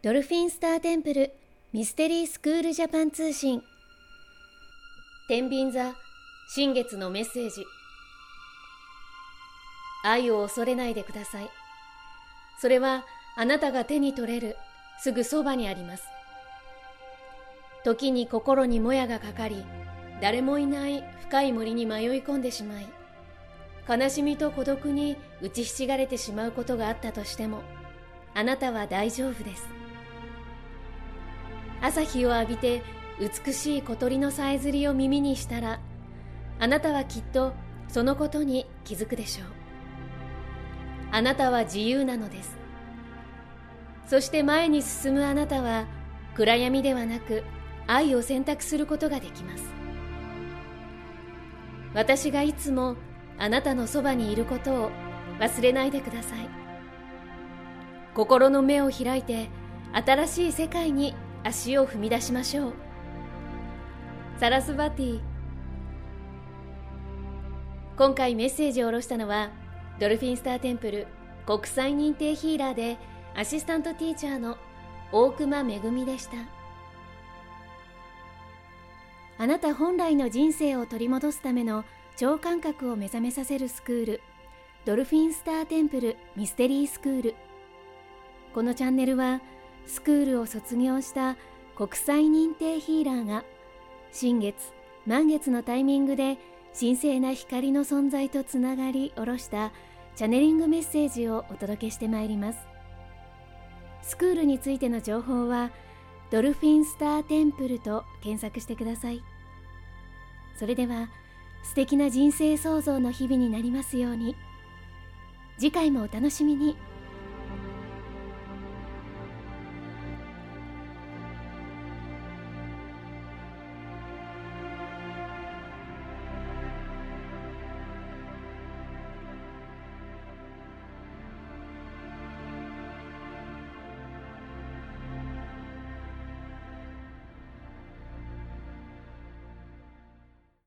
ドルフィンスターテンプルミステリースクールジャパン通信。天秤座新月のメッセージ。愛を恐れないでください。それはあなたが手に取れるすぐそばにあります。時に心にもやがかかり誰もいない深い森に迷い込んでしまい悲しみと孤独に打ちひしがれてしまうことがあったとしてもあなたは大丈夫です。朝日を浴びて美しい小鳥のさえずりを耳にしたらあなたはきっとそのことに気づくでしょう。あなたは自由なのです。そして前に進むあなたは暗闇ではなく愛を選択することができます。私がいつもあなたのそばにいることを忘れないでください。心の目を開いて新しい世界に足を踏み出しましょう。サラスバティ。今回メッセージを下ろしたのはドルフィンスターテンプル国際認定ヒーラーでアシスタントティーチャーの大熊めぐみでした。あなた本来の人生を取り戻すための超感覚を目覚めさせるスクールドルフィンスターテンプルミステリースクール。このチャンネルはスクールを卒業した国際認定ヒーラーが新月満月のタイミングで神聖な光の存在とつながり下ろしたチャネリングメッセージをお届けしてまいります。スクールについての情報はドルフィンスターテンプルと検索してください。それでは素敵な人生創造の日々になりますように。次回もお楽しみに。